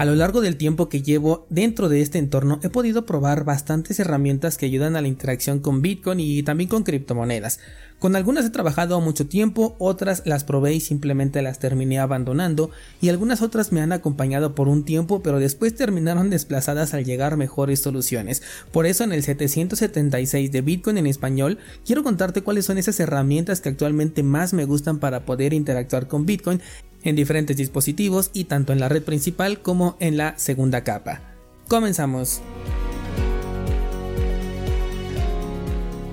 A lo largo del tiempo que llevo dentro de este entorno he podido probar bastantes herramientas que ayudan a la interacción con Bitcoin y también con criptomonedas. Con algunas he trabajado mucho tiempo, otras las probé y simplemente las terminé abandonando y algunas otras me han acompañado por un tiempo pero después terminaron desplazadas al llegar mejores soluciones. Por eso en el 776 de Bitcoin en español quiero contarte cuáles son esas herramientas que actualmente más me gustan para poder interactuar con Bitcoin en diferentes dispositivos y tanto en la red principal como en la segunda capa. Comenzamos.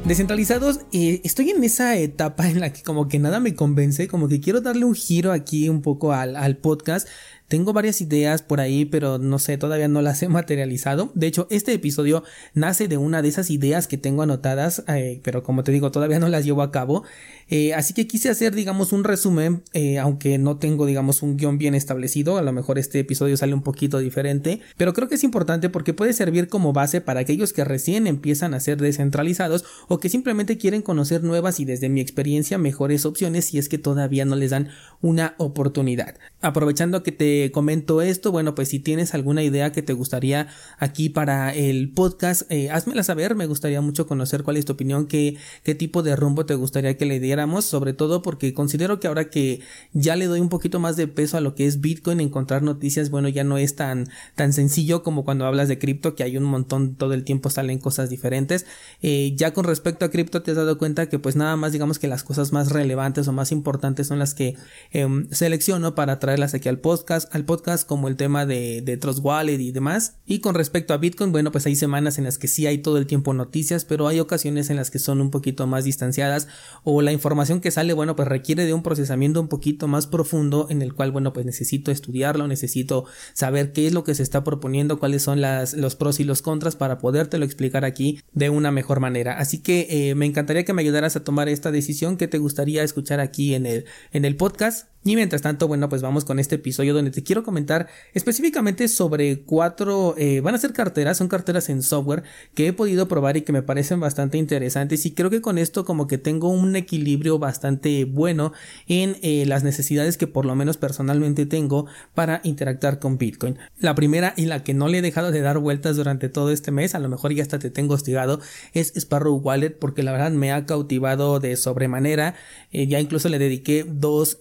Descentralizados, eh, estoy en esa etapa en la que como que nada me convence, como que quiero darle un giro aquí un poco al, al podcast tengo varias ideas por ahí, pero no sé, todavía no las he materializado. De hecho, este episodio nace de una de esas ideas que tengo anotadas, eh, pero como te digo, todavía no las llevo a cabo. Eh, así que quise hacer, digamos, un resumen, eh, aunque no tengo, digamos, un guion bien establecido. A lo mejor este episodio sale un poquito diferente, pero creo que es importante porque puede servir como base para aquellos que recién empiezan a ser descentralizados o que simplemente quieren conocer nuevas y desde mi experiencia mejores opciones si es que todavía no les dan una oportunidad. Aprovechando que te comento esto, bueno, pues si tienes alguna idea que te gustaría aquí para el podcast, eh, házmela saber, me gustaría mucho conocer cuál es tu opinión, qué, qué tipo de rumbo te gustaría que le diéramos, sobre todo porque considero que ahora que ya le doy un poquito más de peso a lo que es Bitcoin, encontrar noticias, bueno, ya no es tan, tan sencillo como cuando hablas de cripto, que hay un montón, todo el tiempo salen cosas diferentes. Eh, ya con respecto a cripto te has dado cuenta que pues nada más digamos que las cosas más relevantes o más importantes son las que em, selecciono para traerlas aquí al podcast al podcast como el tema de, de Trust Wallet y demás. Y con respecto a Bitcoin, bueno, pues hay semanas en las que sí hay todo el tiempo noticias, pero hay ocasiones en las que son un poquito más distanciadas o la información que sale, bueno, pues requiere de un procesamiento un poquito más profundo en el cual, bueno, pues necesito estudiarlo, necesito saber qué es lo que se está proponiendo, cuáles son las, los pros y los contras para podértelo explicar aquí de una mejor manera. Así que eh, me encantaría que me ayudaras a tomar esta decisión que te gustaría escuchar aquí en el, en el podcast. Y mientras tanto, bueno, pues vamos con este episodio donde te quiero comentar específicamente sobre cuatro, eh, van a ser carteras, son carteras en software que he podido probar y que me parecen bastante interesantes y creo que con esto como que tengo un equilibrio bastante bueno en eh, las necesidades que por lo menos personalmente tengo para interactuar con Bitcoin. La primera y la que no le he dejado de dar vueltas durante todo este mes, a lo mejor ya hasta te tengo hostigado, es Sparrow Wallet porque la verdad me ha cautivado de sobremanera, eh, ya incluso le dediqué dos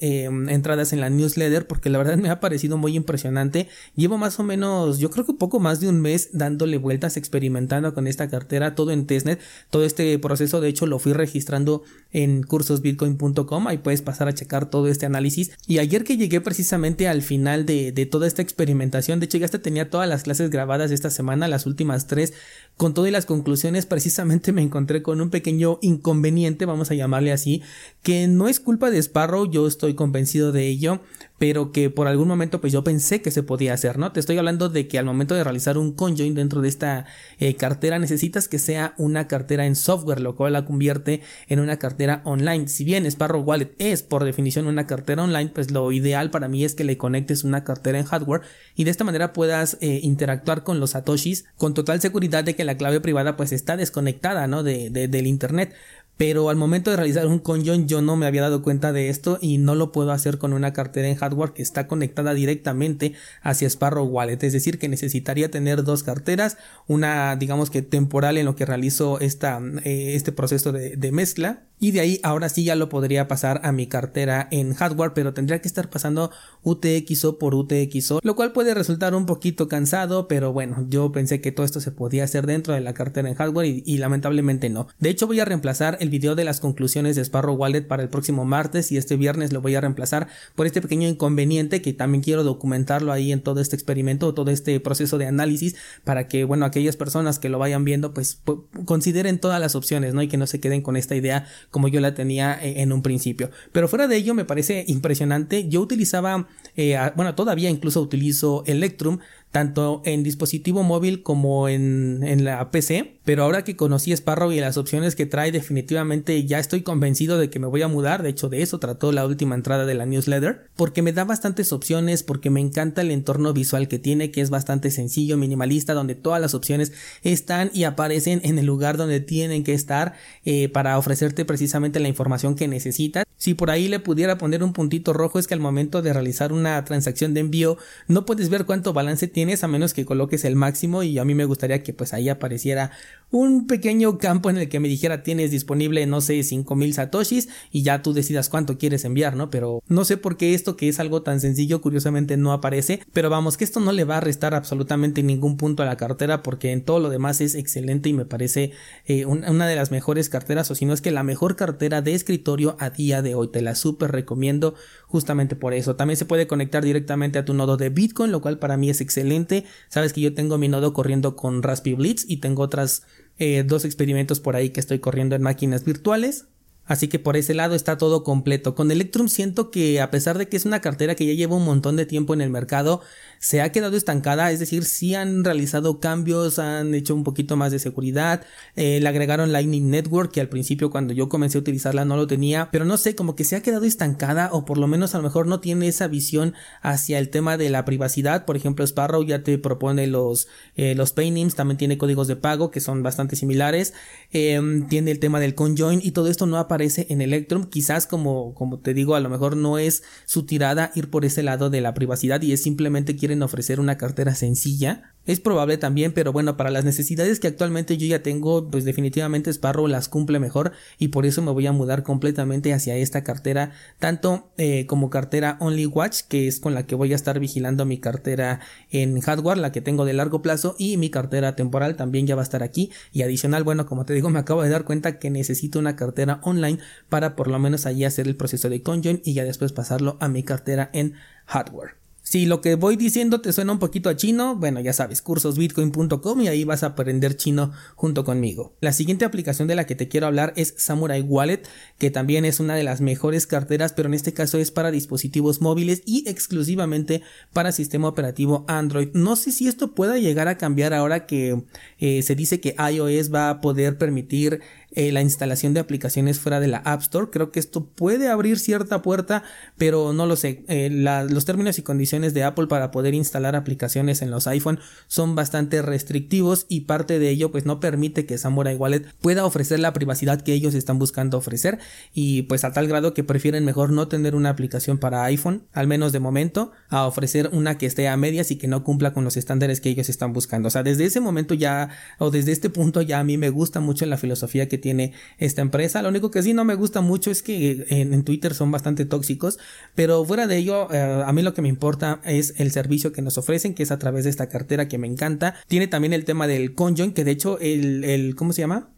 entradas en la newsletter porque la verdad me ha parecido muy impresionante. Llevo más o menos, yo creo que poco más de un mes dándole vueltas, experimentando con esta cartera, todo en testnet. Todo este proceso, de hecho, lo fui registrando en cursosbitcoin.com. Ahí puedes pasar a checar todo este análisis. Y ayer que llegué precisamente al final de, toda esta experimentación, de hecho, ya hasta tenía todas las clases grabadas esta semana, las últimas tres, con todo y las conclusiones, precisamente me encontré con un pequeño inconveniente, vamos a llamarle así, que no es culpa de Sparrow, yo estoy convencido de ello, pero que por algún momento pues yo pensé que se podía hacer, ¿no? Te estoy hablando de que al momento de realizar un conjoin dentro de esta eh, cartera necesitas que sea una cartera en software, lo cual la convierte en una cartera online. Si bien Sparrow Wallet es por definición una cartera online, pues lo ideal para mí es que le conectes una cartera en hardware y de esta manera puedas eh, interactuar con los satoshis con total seguridad de que la clave privada pues está desconectada, ¿no? De, del internet pero al momento de realizar un conjoin yo no me había dado cuenta de esto y no lo puedo hacer con una cartera en hardware que está conectada directamente hacia Sparrow Wallet, es decir que necesitaría tener dos carteras, una digamos que temporal en lo que realizo esta, eh, este proceso de, mezcla y de ahí ahora sí ya lo podría pasar a mi cartera en hardware, pero tendría que estar pasando UTXO por UTXO, lo cual puede resultar un poquito cansado, pero bueno, yo pensé que todo esto se podía hacer dentro de la cartera en hardware y, lamentablemente no. De hecho voy a reemplazar video de las conclusiones de Sparrow Wallet para el próximo martes y este viernes lo voy a reemplazar por este pequeño inconveniente que también quiero documentarlo ahí en todo este experimento, todo este proceso de análisis para que bueno, aquellas personas que lo vayan viendo pues consideren todas las opciones, ¿no? Y que no se queden con esta idea como yo la tenía eh, en un principio. Pero fuera de ello me parece impresionante. Yo utilizaba, eh, bueno, todavía incluso utilizo Electrum tanto en dispositivo móvil como en, en, la PC. Pero ahora que conocí Sparrow y las opciones que trae, definitivamente ya estoy convencido de que me voy a mudar. De hecho, de eso trató la última entrada de la newsletter. Porque me da bastantes opciones, porque me encanta el entorno visual que tiene, que es bastante sencillo, minimalista, donde todas las opciones están y aparecen en el lugar donde tienen que estar eh, para ofrecerte precisamente la información que necesitas. Si por ahí le pudiera poner un puntito rojo es que al momento de realizar una transacción de envío no puedes ver cuánto balance tienes a menos que coloques el máximo y a mí me gustaría que pues ahí apareciera un pequeño campo en el que me dijera tienes disponible no sé 5000 satoshis y ya tú decidas cuánto quieres enviar, ¿no? Pero no sé por qué esto que es algo tan sencillo curiosamente no aparece, pero vamos que esto no le va a restar absolutamente ningún punto a la cartera porque en todo lo demás es excelente y me parece eh, una de las mejores carteras o si no es que la mejor cartera de escritorio a día de hoy te la súper recomiendo justamente por eso. También se puede conectar directamente a tu nodo de Bitcoin lo cual para mí es excelente. Sabes que yo tengo mi nodo corriendo con Raspberry Blitz y tengo otras eh, dos experimentos por ahí que estoy corriendo en máquinas virtuales Así que por ese lado está todo completo. Con Electrum siento que a pesar de que es una cartera que ya lleva un montón de tiempo en el mercado, se ha quedado estancada, es decir, sí han realizado cambios, han hecho un poquito más de seguridad, eh, le agregaron Lightning Network que al principio cuando yo comencé a utilizarla no lo tenía, pero no sé, como que se ha quedado estancada o por lo menos a lo mejor no tiene esa visión hacia el tema de la privacidad, por ejemplo Sparrow ya te propone los, eh, los paintings, también tiene códigos de pago que son bastante similares, em, tiene el tema del conjoin y todo esto no aparece en Electrum, quizás como, como te digo, a lo mejor no es su tirada ir por ese lado de la privacidad y es simplemente quieren ofrecer una cartera sencilla. Es probable también, pero bueno, para las necesidades que actualmente yo ya tengo, pues definitivamente Sparrow las cumple mejor y por eso me voy a mudar completamente hacia esta cartera, tanto eh, como cartera Only Watch, que es con la que voy a estar vigilando mi cartera en hardware, la que tengo de largo plazo, y mi cartera temporal también ya va a estar aquí. Y adicional, bueno, como te digo, me acabo de dar cuenta que necesito una cartera online para por lo menos allí hacer el proceso de conjoin y ya después pasarlo a mi cartera en hardware. Si lo que voy diciendo te suena un poquito a chino, bueno, ya sabes, cursosbitcoin.com y ahí vas a aprender chino junto conmigo. La siguiente aplicación de la que te quiero hablar es Samurai Wallet, que también es una de las mejores carteras, pero en este caso es para dispositivos móviles y exclusivamente para sistema operativo Android. No sé si esto pueda llegar a cambiar ahora que eh, se dice que iOS va a poder permitir eh, la instalación de aplicaciones fuera de la App Store. Creo que esto puede abrir cierta puerta, pero no lo sé. Eh, los términos y condiciones de Apple para poder instalar aplicaciones en los iPhone son bastante restrictivos y parte de ello pues no permite que Samurai Wallet pueda ofrecer la privacidad que ellos están buscando ofrecer y pues a tal grado que prefieren mejor no tener una aplicación para iPhone, al menos de momento, a ofrecer una que esté a medias y que no cumpla con los estándares que ellos están buscando. O sea, desde ese momento ya o desde este punto ya a mí me gusta mucho la filosofía que tiene esta empresa. Lo único que sí no me gusta mucho es que en, Twitter son bastante tóxicos, pero fuera de ello, eh, a mí lo que me importa es el servicio que nos ofrecen, que es a través de esta cartera que me encanta. Tiene también el tema del conjoin, que de hecho el, el ¿cómo se llama?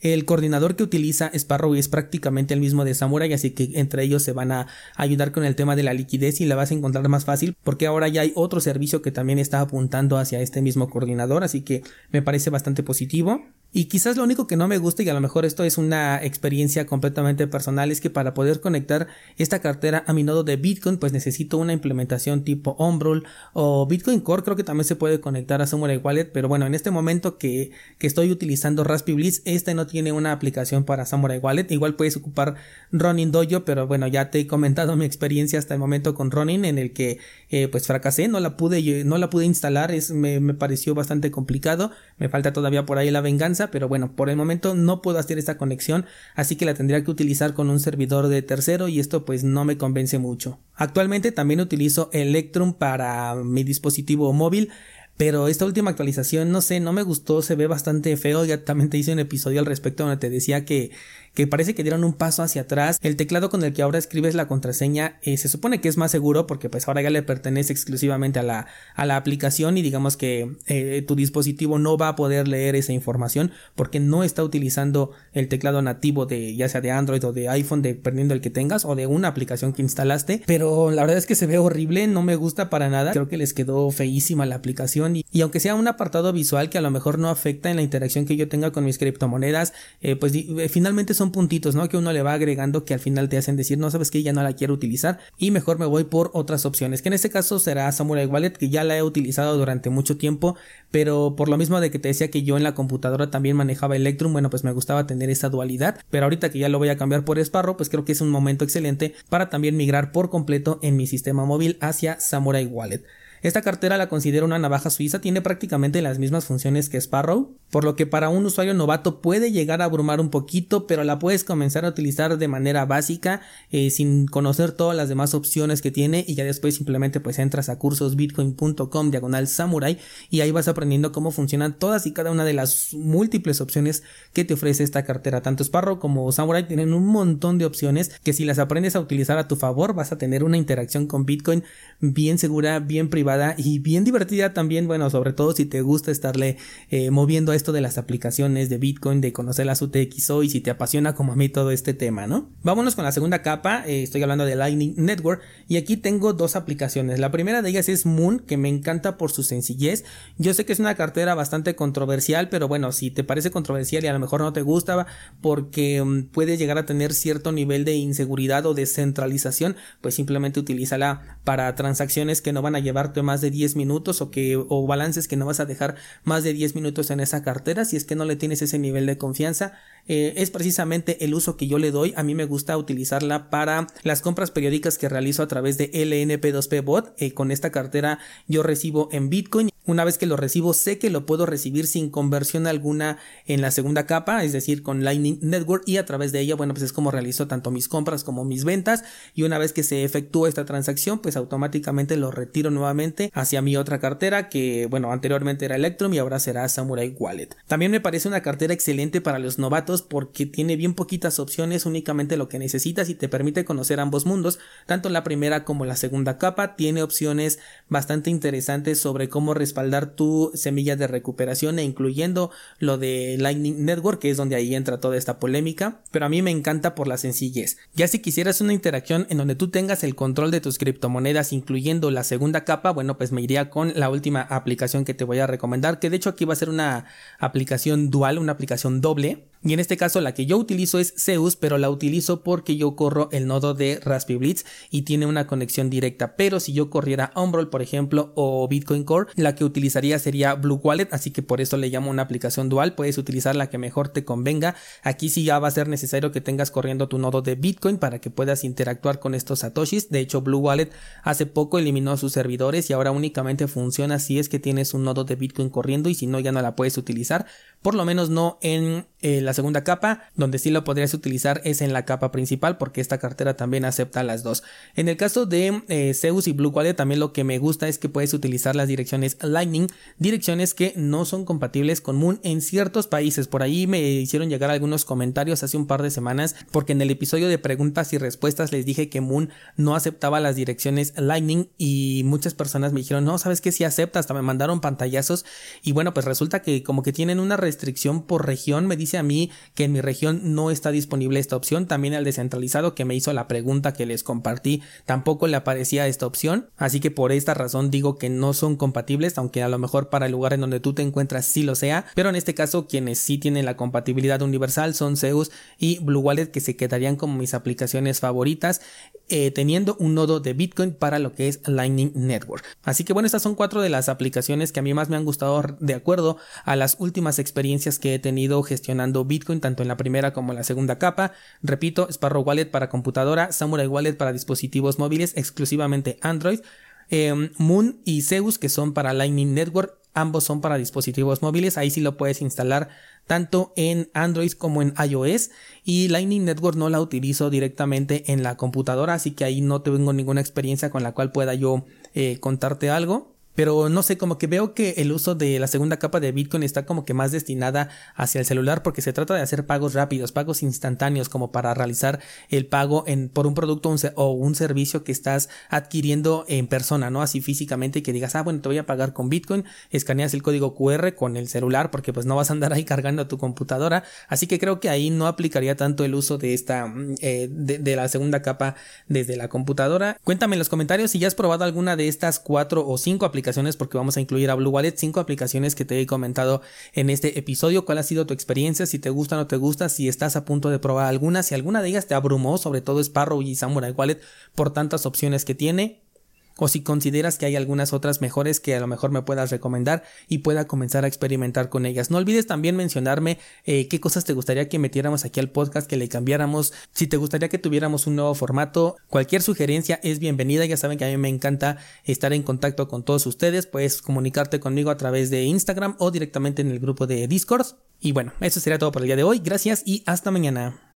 El coordinador que utiliza Sparrow es prácticamente el mismo de Samurai, así que entre ellos se van a ayudar con el tema de la liquidez y la vas a encontrar más fácil porque ahora ya hay otro servicio que también está apuntando hacia este mismo coordinador, así que me parece bastante positivo. Y quizás lo único que no me gusta, y a lo mejor esto es una experiencia completamente personal, es que para poder conectar esta cartera a mi nodo de Bitcoin, pues necesito una implementación tipo Umbrel o Bitcoin Core, creo que también se puede conectar a Samurai Wallet, pero bueno, en este momento que, que estoy utilizando Raspberry Blitz, este no tiene una aplicación para Samurai Wallet, igual puedes ocupar Ronin Dojo, pero bueno, ya te he comentado mi experiencia hasta el momento con Ronin, en el que eh, pues fracasé, no la pude, no la pude instalar, es, me, me pareció bastante complicado, me falta todavía por ahí la venganza, pero bueno, por el momento no puedo hacer esta conexión, así que la tendría que utilizar con un servidor de tercero y esto pues no me convence mucho. Actualmente también utilizo Electrum para mi dispositivo móvil, pero esta última actualización, no sé, no me gustó, se ve bastante feo. Ya también te hice un episodio al respecto donde te decía que que parece que dieron un paso hacia atrás. El teclado con el que ahora escribes la contraseña eh, se supone que es más seguro porque pues ahora ya le pertenece exclusivamente a la, a la aplicación y digamos que eh, tu dispositivo no va a poder leer esa información porque no está utilizando el teclado nativo de ya sea de Android o de iPhone dependiendo del que tengas o de una aplicación que instalaste pero la verdad es que se ve horrible no me gusta para nada creo que les quedó feísima la aplicación y, aunque sea un apartado visual que a lo mejor no afecta en la interacción que yo tenga con mis criptomonedas eh, pues finalmente son puntitos, ¿no? Que uno le va agregando que al final te hacen decir, no sabes que ya no la quiero utilizar y mejor me voy por otras opciones, que en este caso será Samurai Wallet, que ya la he utilizado durante mucho tiempo, pero por lo mismo de que te decía que yo en la computadora también manejaba Electrum, bueno, pues me gustaba tener esa dualidad, pero ahorita que ya lo voy a cambiar por Sparrow, pues creo que es un momento excelente para también migrar por completo en mi sistema móvil hacia Samurai Wallet. Esta cartera la considero una navaja suiza, tiene prácticamente las mismas funciones que Sparrow, por lo que para un usuario novato puede llegar a abrumar un poquito, pero la puedes comenzar a utilizar de manera básica, eh, sin conocer todas las demás opciones que tiene y ya después simplemente pues entras a cursosbitcoin.com diagonal samurai y ahí vas aprendiendo cómo funcionan todas y cada una de las múltiples opciones que te ofrece esta cartera. Tanto Sparrow como Samurai tienen un montón de opciones que si las aprendes a utilizar a tu favor vas a tener una interacción con Bitcoin bien segura, bien privada y bien divertida también, bueno, sobre todo si te gusta estarle eh, moviendo esto de las aplicaciones de Bitcoin, de conocer las UTXO y si te apasiona como a mí todo este tema, ¿no? Vámonos con la segunda capa, eh, estoy hablando de Lightning Network y aquí tengo dos aplicaciones. La primera de ellas es Moon, que me encanta por su sencillez. Yo sé que es una cartera bastante controversial, pero bueno, si te parece controversial y a lo mejor no te gusta porque mm, puede llegar a tener cierto nivel de inseguridad o descentralización, pues simplemente utilízala para transacciones que no van a llevarte más de 10 minutos o que o balances que no vas a dejar más de 10 minutos en esa cartera si es que no le tienes ese nivel de confianza. Eh, es precisamente el uso que yo le doy. A mí me gusta utilizarla para las compras periódicas que realizo a través de LNP2P bot. Eh, con esta cartera yo recibo en Bitcoin una vez que lo recibo, sé que lo puedo recibir sin conversión alguna en la segunda capa, es decir, con Lightning Network y a través de ella, bueno, pues es como realizo tanto mis compras como mis ventas y una vez que se efectúa esta transacción, pues automáticamente lo retiro nuevamente hacia mi otra cartera que, bueno, anteriormente era Electrum y ahora será Samurai Wallet. También me parece una cartera excelente para los novatos porque tiene bien poquitas opciones, únicamente lo que necesitas y te permite conocer ambos mundos, tanto la primera como la segunda capa, tiene opciones bastante interesantes sobre cómo respaldar tu semilla de recuperación e incluyendo lo de Lightning Network, que es donde ahí entra toda esta polémica, pero a mí me encanta por la sencillez. Ya si quisieras una interacción en donde tú tengas el control de tus criptomonedas, incluyendo la segunda capa, bueno, pues me iría con la última aplicación que te voy a recomendar, que de hecho aquí va a ser una aplicación dual, una aplicación doble, y en este caso la que yo utilizo es Zeus, pero la utilizo porque yo corro el nodo de Raspberry Blitz y tiene una conexión directa. Pero si yo corriera Umbrel, por ejemplo, o Bitcoin Core, la que utilizaría sería Blue Wallet, así que por eso le llamo una aplicación dual. Puedes utilizar la que mejor te convenga. Aquí sí ya va a ser necesario que tengas corriendo tu nodo de Bitcoin para que puedas interactuar con estos satoshis. De hecho, Blue Wallet hace poco eliminó sus servidores y ahora únicamente funciona si es que tienes un nodo de Bitcoin corriendo y si no ya no la puedes utilizar. Por lo menos no en eh, la segunda capa, donde sí lo podrías utilizar es en la capa principal porque esta cartera también acepta las dos. En el caso de eh, Zeus y Blue Wallet también lo que me gusta es que puedes utilizar las direcciones Lightning, direcciones que no son compatibles con Moon en ciertos países. Por ahí me hicieron llegar algunos comentarios hace un par de semanas porque en el episodio de preguntas y respuestas les dije que Moon no aceptaba las direcciones Lightning y muchas personas me dijeron no, sabes que sí acepta, hasta me mandaron pantallazos y bueno pues resulta que como que tienen una restricción por región, me dice a mí que en mi región no está disponible esta opción. También al descentralizado que me hizo la pregunta que les compartí tampoco le aparecía esta opción. Así que por esta razón digo que no son compatibles, aunque a lo mejor para el lugar en donde tú te encuentras sí lo sea. Pero en este caso quienes sí tienen la compatibilidad universal son Zeus y Blue Wallet que se quedarían como mis aplicaciones favoritas eh, teniendo un nodo de Bitcoin para lo que es Lightning Network. Así que bueno, estas son cuatro de las aplicaciones que a mí más me han gustado de acuerdo a las últimas experiencias que he tenido gestionando Bitcoin tanto en la primera como en la segunda capa. Repito, Sparrow Wallet para computadora, Samurai Wallet para dispositivos móviles exclusivamente Android, em, Moon y Zeus que son para Lightning Network, ambos son para dispositivos móviles, ahí sí lo puedes instalar tanto en Android como en iOS. Y Lightning Network no la utilizo directamente en la computadora así que ahí no tengo ninguna experiencia con la cual pueda yo eh, contarte algo pero no sé, como que veo que el uso de la segunda capa de Bitcoin está como que más destinada hacia el celular porque se trata de hacer pagos rápidos, pagos instantáneos como para realizar el pago en, por un producto o un servicio que estás adquiriendo en persona, ¿no? Así físicamente que digas, ah, bueno, te voy a pagar con Bitcoin, escaneas el código QR con el celular porque pues no vas a andar ahí cargando tu computadora, así que creo que ahí no aplicaría tanto el uso de esta, mm, eh, de, de la segunda capa desde la computadora. Cuéntame en los comentarios si ya has probado alguna de estas cuatro o cinco porque vamos a incluir a Blue Wallet, cinco aplicaciones que te he comentado en este episodio. ¿Cuál ha sido tu experiencia? Si te gusta o no te gusta, si estás a punto de probar alguna, si alguna de ellas te abrumó, sobre todo Sparrow y Samurai Wallet por tantas opciones que tiene. O si consideras que hay algunas otras mejores que a lo mejor me puedas recomendar y pueda comenzar a experimentar con ellas. No olvides también mencionarme eh, qué cosas te gustaría que metiéramos aquí al podcast, que le cambiáramos, si te gustaría que tuviéramos un nuevo formato, cualquier sugerencia es bienvenida, ya saben que a mí me encanta estar en contacto con todos ustedes, puedes comunicarte conmigo a través de Instagram o directamente en el grupo de Discord. Y bueno, eso sería todo por el día de hoy, gracias y hasta mañana.